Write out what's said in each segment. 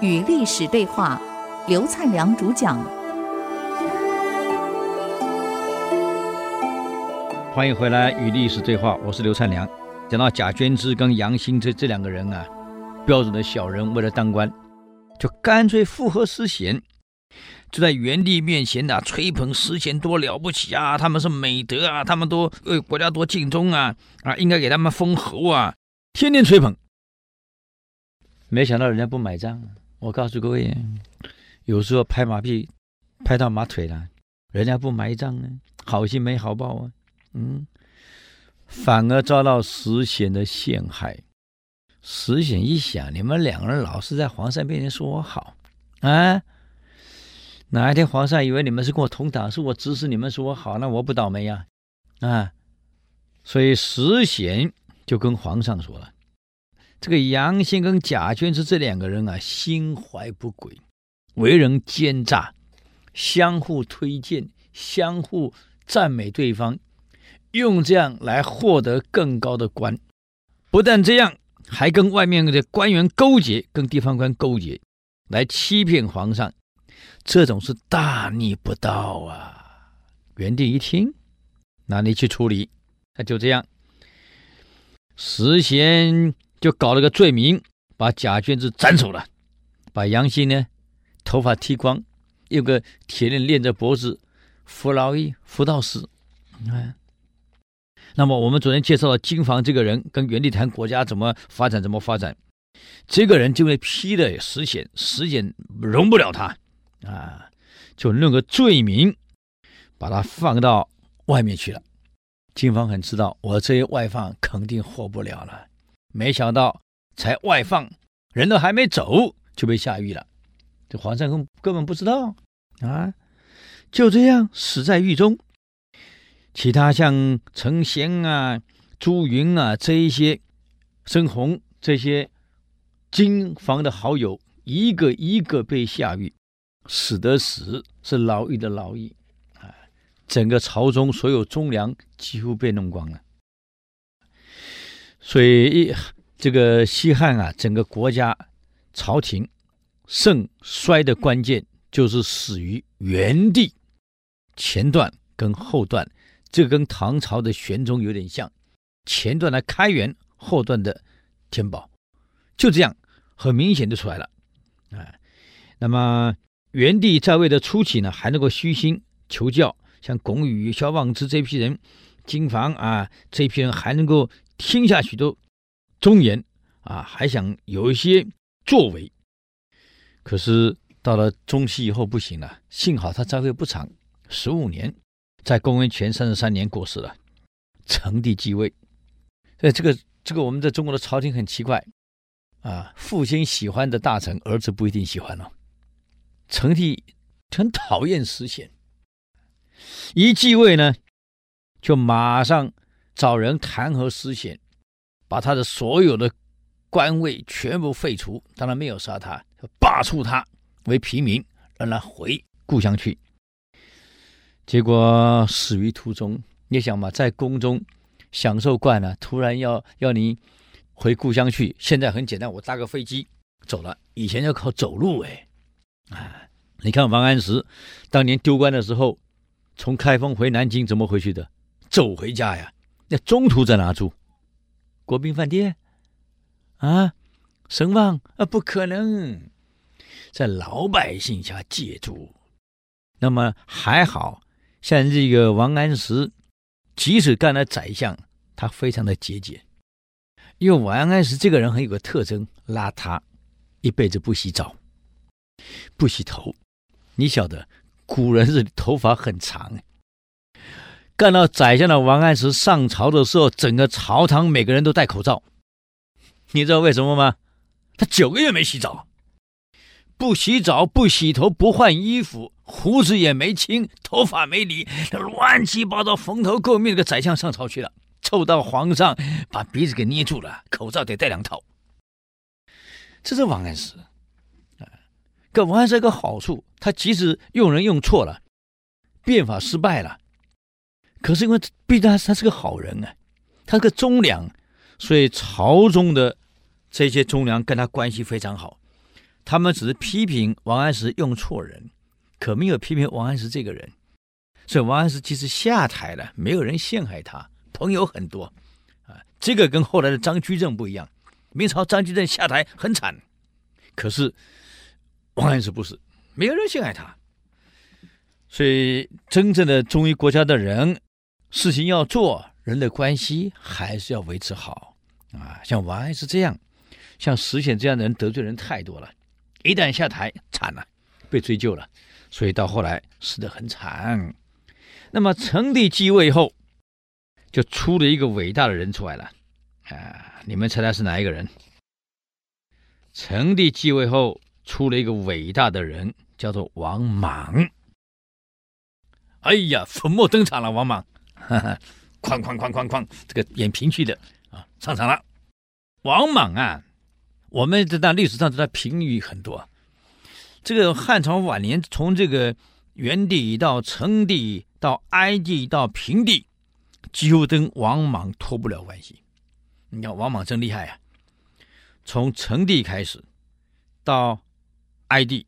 与历史对话，刘灿良主讲。欢迎回来与历史对话，我是刘灿良。讲到贾捐之跟杨新这这两个人啊，标准的小人，为了当官，就干脆附和思贤，就在元帝面前呐、吹捧思贤多了不起啊，他们是美德啊，他们都为国家多尽忠啊，啊，应该给他们封侯啊，天天吹捧。没想到人家不买账。我告诉各位，有时候拍马屁拍到马腿了，人家不买账呢，好心没好报啊，嗯。反而遭到石显的陷害。石显一想，你们两个人老是在皇上面前说我好啊，哪一天皇上以为你们是跟我同党，是我指使你们说我好，那我不倒霉呀啊，啊！所以石显就跟皇上说了：“这个杨新跟贾捐之这两个人啊，心怀不轨，为人奸诈，相互推荐，相互赞美对方。”用这样来获得更高的官，不但这样，还跟外面的官员勾结，跟地方官勾结，来欺骗皇上，这种是大逆不道啊！元帝一听，那你去处理，那就这样，石贤就搞了个罪名，把贾娟子斩首了，把杨欣呢头发剃光，用个铁链链着脖子，服劳役，服到死，你看。那么我们昨天介绍了金房这个人，跟袁帝谈国家怎么发展，怎么发展。这个人就被批的石显，石显容不了他啊，就弄个罪名，把他放到外面去了。金方很知道，我这一外放肯定活不了了。没想到才外放，人都还没走就被下狱了。这皇上根根本不知道啊，就这样死在狱中。其他像陈贤啊、朱云啊这一些，申鸿这些金房的好友，一个一个被下狱，死的死，是劳役的劳役，啊，整个朝中所有忠良几乎被弄光了。所以这个西汉啊，整个国家朝廷盛衰的关键就是死于元帝前段跟后段。这跟唐朝的玄宗有点像，前段的开元，后段的天宝，就这样很明显的出来了，啊，那么元帝在位的初期呢，还能够虚心求教，像龚宇、萧望之这批人，金房啊这批人还能够听下许多忠言啊，还想有一些作为，可是到了中期以后不行了，幸好他在位不长，十五年。在公元前三十三年过世了，成帝继位。所以这个这个我们在中国的朝廷很奇怪啊，父亲喜欢的大臣，儿子不一定喜欢哦。成帝很讨厌思贤，一继位呢，就马上找人弹劾思贤，把他的所有的官位全部废除，当然没有杀他，罢黜他为平民，让他回故乡去。结果死于途中，你想嘛，在宫中享受惯了，突然要要你回故乡去。现在很简单，我搭个飞机走了。以前要靠走路哎，啊，你看王安石当年丢官的时候，从开封回南京怎么回去的？走回家呀。那中途在哪住？国宾饭店啊？声望啊？不可能，在老百姓家借住。那么还好。像这个王安石，即使干了宰相，他非常的节俭。因为王安石这个人很有个特征，邋遢，一辈子不洗澡，不洗头。你晓得，古人是头发很长。干到宰相的王安石上朝的时候，整个朝堂每个人都戴口罩。你知道为什么吗？他九个月没洗澡。不洗澡，不洗头，不换衣服，胡子也没清，头发没理，乱七八糟，蓬头垢面。的个宰相上朝去了，臭到皇上把鼻子给捏住了，口罩得戴两套。这是王安石。可王安石一个好处，他即使用人用错了，变法失败了，可是因为毕竟他是个好人啊，他是个忠良，所以朝中的这些忠良跟他关系非常好。他们只是批评王安石用错人，可没有批评王安石这个人。所以王安石其实下台了，没有人陷害他，朋友很多啊。这个跟后来的张居正不一样，明朝张居正下台很惨，可是王安石不是，没有人陷害他。所以真正的忠于国家的人，事情要做，人的关系还是要维持好啊。像王安石这样，像石显这样的人得罪人太多了，一旦下台惨了，被追究了，所以到后来死得很惨。那么成帝继位后，就出了一个伟大的人出来了，啊，你们猜他是哪一个人？成帝继位后出了一个伟大的人，叫做王莽。哎呀，粉墨登场了，王莽，哈哈，哐哐哐哐哐，这个演评剧的啊，上场了。王莽啊，我们在那历史上对他评语很多。这个汉朝晚年，从这个元帝到成帝。到哀帝到平帝，几乎跟王莽脱不了关系。你看王莽真厉害啊！从成帝开始，到哀帝，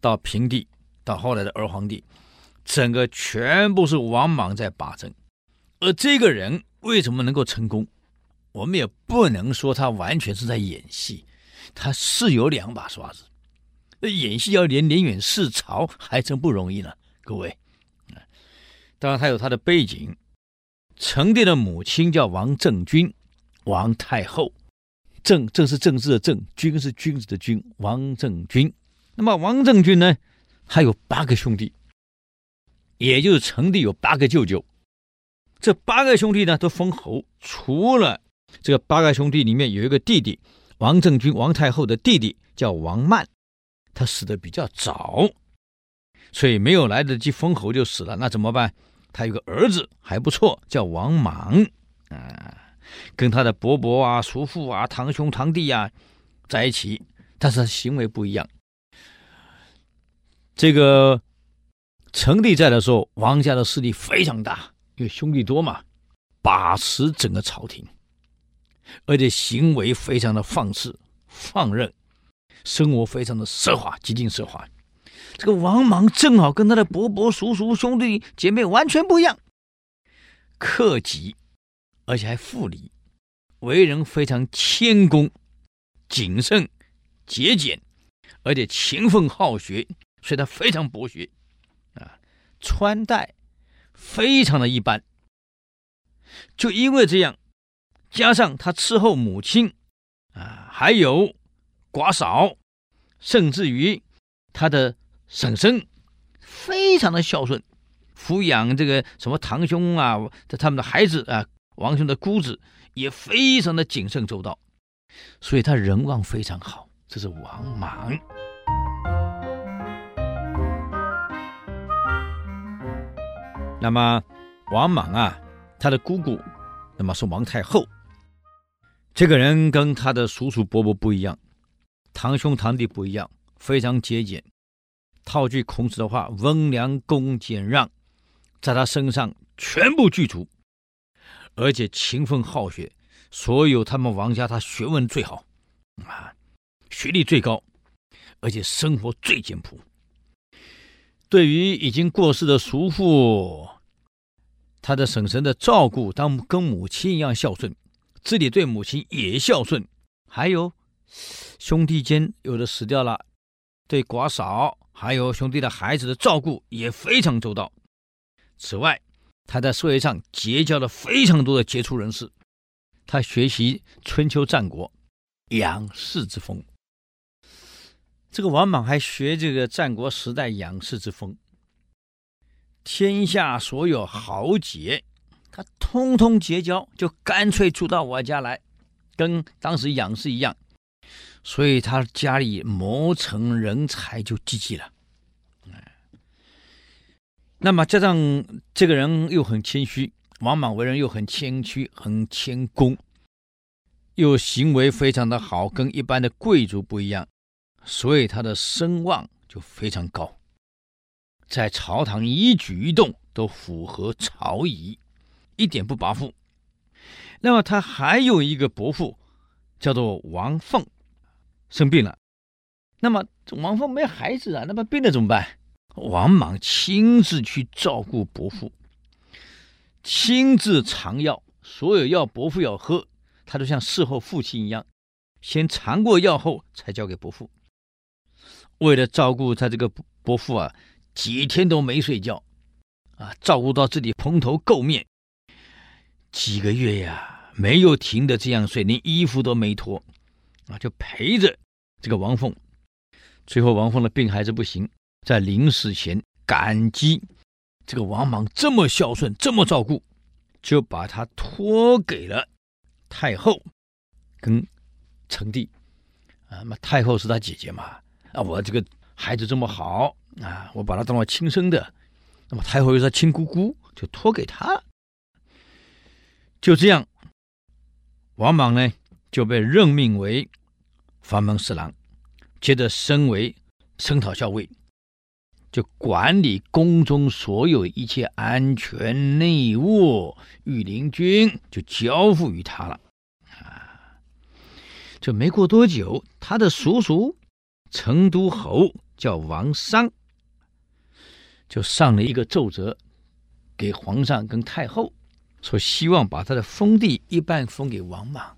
到平帝，到后来的二皇帝，整个全部是王莽在把政。而这个人为什么能够成功？我们也不能说他完全是在演戏，他是有两把刷子。那演戏要连连远视朝，还真不容易呢，各位。当然，他有他的背景。成帝的母亲叫王政君，王太后。政正是政治的政，君是君子的君。王政君。那么王政君呢，他有八个兄弟，也就是成帝有八个舅舅。这八个兄弟呢，都封侯。除了这个八个兄弟里面有一个弟弟，王政君王太后的弟弟叫王曼，他死得比较早，所以没有来得及封侯就死了。那怎么办？他有个儿子还不错，叫王莽，啊，跟他的伯伯啊、叔父啊、堂兄堂弟啊在一起，但是行为不一样。这个成帝在的时候，王家的势力非常大，因为兄弟多嘛，把持整个朝廷，而且行为非常的放肆放任，生活非常的奢华，极尽奢华。这个王莽正好跟他的伯伯、叔叔、兄弟姐妹完全不一样，克己，而且还复礼，为人非常谦恭、谨慎、节俭，而且勤奋好学，所以他非常博学啊。穿戴非常的一般，就因为这样，加上他伺候母亲啊，还有寡嫂，甚至于他的。婶婶非常的孝顺，抚养这个什么堂兄啊，他们的孩子啊，王兄的姑子也非常的谨慎周到，所以他人望非常好。这是王莽。那么王莽啊，他的姑姑，那么是王太后。这个人跟他的叔叔伯伯不一样，堂兄堂弟不一样，非常节俭。套句孔子的话，“温良恭俭让”在他身上全部具足，而且勤奋好学。所有他们王家，他学问最好，啊，学历最高，而且生活最简朴。对于已经过世的叔父，他的婶婶的照顾，当跟母亲一样孝顺，自己对母亲也孝顺。还有兄弟间有的死掉了，对寡嫂。还有兄弟的孩子的照顾也非常周到。此外，他在社会上结交了非常多的杰出人士。他学习春秋战国养士之风。这个王莽还学这个战国时代养士之风。天下所有豪杰，他通通结交，就干脆住到我家来，跟当时养士一样。所以他家里谋成人才就济济了，那么加上这个人又很谦虚，王莽为人又很谦虚、很谦恭，又行为非常的好，跟一般的贵族不一样，所以他的声望就非常高，在朝堂一举一动都符合朝仪，一点不跋扈。那么他还有一个伯父，叫做王凤，生病了。那么王凤没孩子啊，那么病了怎么办？王莽亲自去照顾伯父，亲自尝药，所有药伯父要喝，他就像伺候父亲一样，先尝过药后才交给伯父。为了照顾他这个伯父啊，几天都没睡觉，啊，照顾到自己蓬头垢面，几个月呀，没有停的这样睡，连衣服都没脱，啊，就陪着这个王凤。最后王凤的病还是不行。在临死前，感激这个王莽这么孝顺，这么照顾，就把他托给了太后跟成帝啊。那么太后是他姐姐嘛？啊，我这个孩子这么好啊，我把他当做亲生的。那么太后又是亲姑姑，就托给他。就这样，王莽呢就被任命为房门侍郎，接着升为声讨校尉。就管理宫中所有一切安全内务，御林军就交付于他了。啊，这没过多久，他的叔叔成都侯叫王商，就上了一个奏折给皇上跟太后，说希望把他的封地一半封给王莽。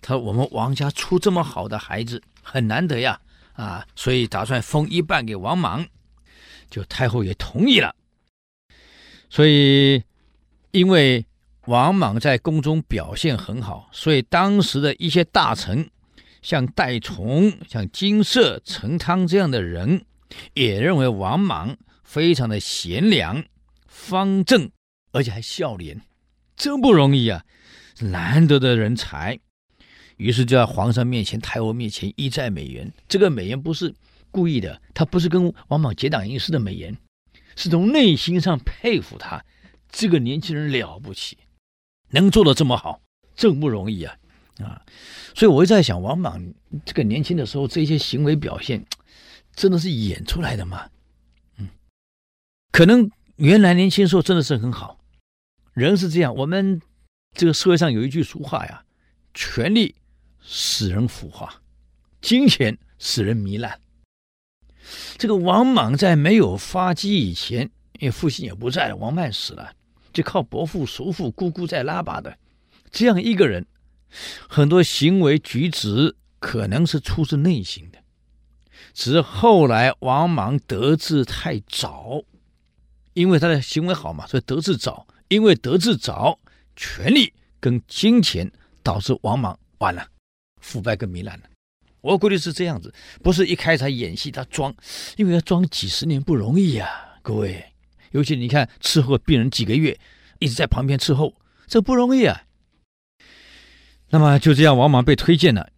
他说：“我们王家出这么好的孩子很难得呀，啊，所以打算封一半给王莽。”就太后也同意了，所以因为王莽在宫中表现很好，所以当时的一些大臣，像戴崇、像金色、成汤这样的人，也认为王莽非常的贤良、方正，而且还孝廉，真不容易啊，难得的人才。于是就在皇上面前、太后面前一再美言，这个美言不是。故意的，他不是跟王莽结党营私的美言，是从内心上佩服他。这个年轻人了不起，能做得这么好，真不容易啊！啊，所以我一直在想，王莽这个年轻的时候这些行为表现，真的是演出来的吗？嗯，可能原来年轻时候真的是很好。人是这样，我们这个社会上有一句俗话呀：“权力使人腐化，金钱使人糜烂。”这个王莽在没有发迹以前，因为父亲也不在了，王曼死了，就靠伯父、叔父、姑姑在拉拔的，这样一个人，很多行为举止可能是出自内心的，只是后来王莽得志太早，因为他的行为好嘛，所以得志早，因为得志早，权力跟金钱导致王莽完了，腐败跟糜烂了。我估计是这样子，不是一开始他演戏，他装，因为要装几十年不容易呀，各位。尤其你看伺候病人几个月，一直在旁边伺候，这不容易啊。那么就这样，王莽被推荐了，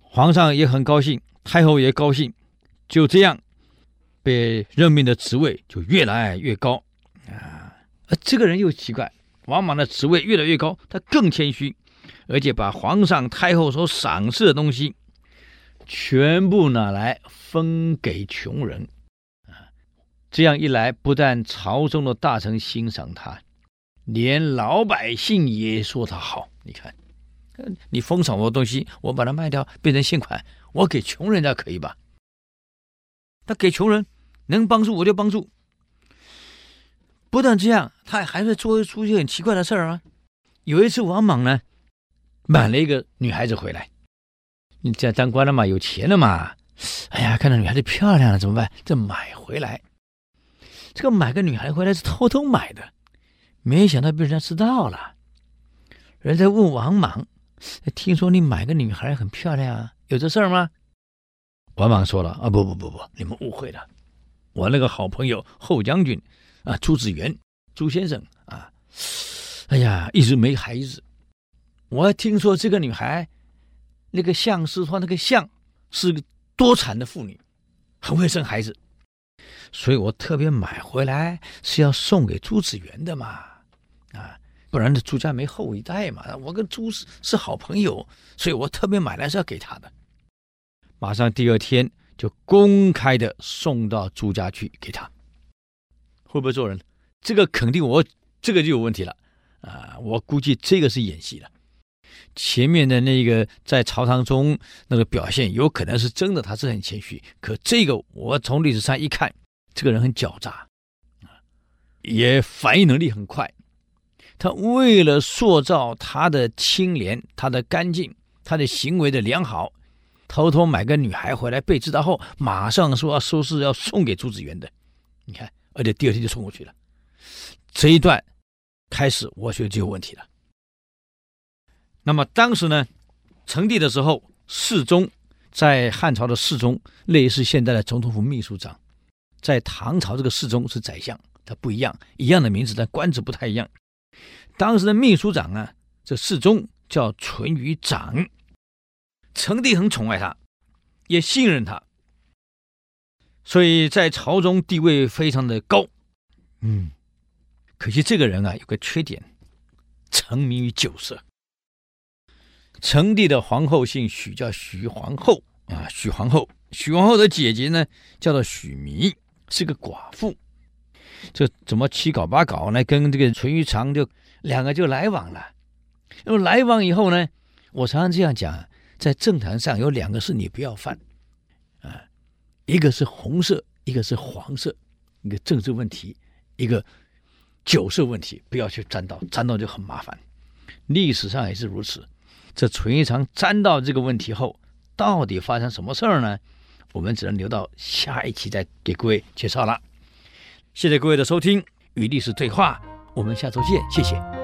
皇上也很高兴，太后也高兴，就这样被任命的职位就越来越高啊。而这个人又奇怪，王莽的职位越来越高，他更谦虚，而且把皇上、太后所赏赐的东西。全部拿来分给穷人，啊，这样一来，不但朝中的大臣欣赏他，连老百姓也说他好。你看，你封赏我的东西，我把它卖掉变成现款，我给穷人家可以吧？他给穷人能帮助我就帮助。不但这样，他还会做出一些很奇怪的事儿啊。有一次，王莽呢买了一个女孩子回来。你在当官了嘛？有钱了嘛？哎呀，看到女孩子漂亮了，怎么办？这买回来，这个买个女孩回来是偷偷买的，没想到被人家知道了。人家问王莽：“听说你买个女孩很漂亮啊，有这事儿吗？”王莽说了：“啊，不不不不，你们误会了。我那个好朋友后将军啊，朱子元，朱先生啊，哎呀，一直没孩子。我听说这个女孩。”那个相师说，那个相是个多产的妇女，很会生孩子，所以我特别买回来是要送给朱子元的嘛，啊，不然这朱家没后一代嘛。我跟朱是是好朋友，所以我特别买来是要给他的。马上第二天就公开的送到朱家去给他，会不会做人？这个肯定我这个就有问题了啊！我估计这个是演戏的。前面的那个在朝堂中那个表现有可能是真的，他是很谦虚。可这个我从历史上一看，这个人很狡诈啊，也反应能力很快。他为了塑造他的清廉、他的干净、他的行为的良好，偷偷买个女孩回来，被知道后，马上说要收拾，要送给朱子元的。你看，而且第二天就送过去了。这一段开始，我觉得就有问题了。那么当时呢，成帝的时候，侍中在汉朝的侍中，类似现在的总统府秘书长，在唐朝这个侍中是宰相，他不一样，一样的名字，但官职不太一样。当时的秘书长啊，这侍中叫淳于长，成帝很宠爱他，也信任他，所以在朝中地位非常的高。嗯，可惜这个人啊，有个缺点，沉迷于酒色。成帝的皇后姓许，叫许皇后啊。许皇后，许皇后的姐姐呢，叫做许縻，是个寡妇。这怎么七搞八搞呢？跟这个淳于长就两个就来往了。那么来往以后呢，我常常这样讲，在政坛上有两个事你不要犯啊，一个是红色，一个是黄色，一个政治问题，一个酒色问题，不要去沾到，沾到就很麻烦。历史上也是如此。这淳于长沾到这个问题后，到底发生什么事儿呢？我们只能留到下一期再给各位介绍了。谢谢各位的收听，与历史对话，我们下周见，谢谢。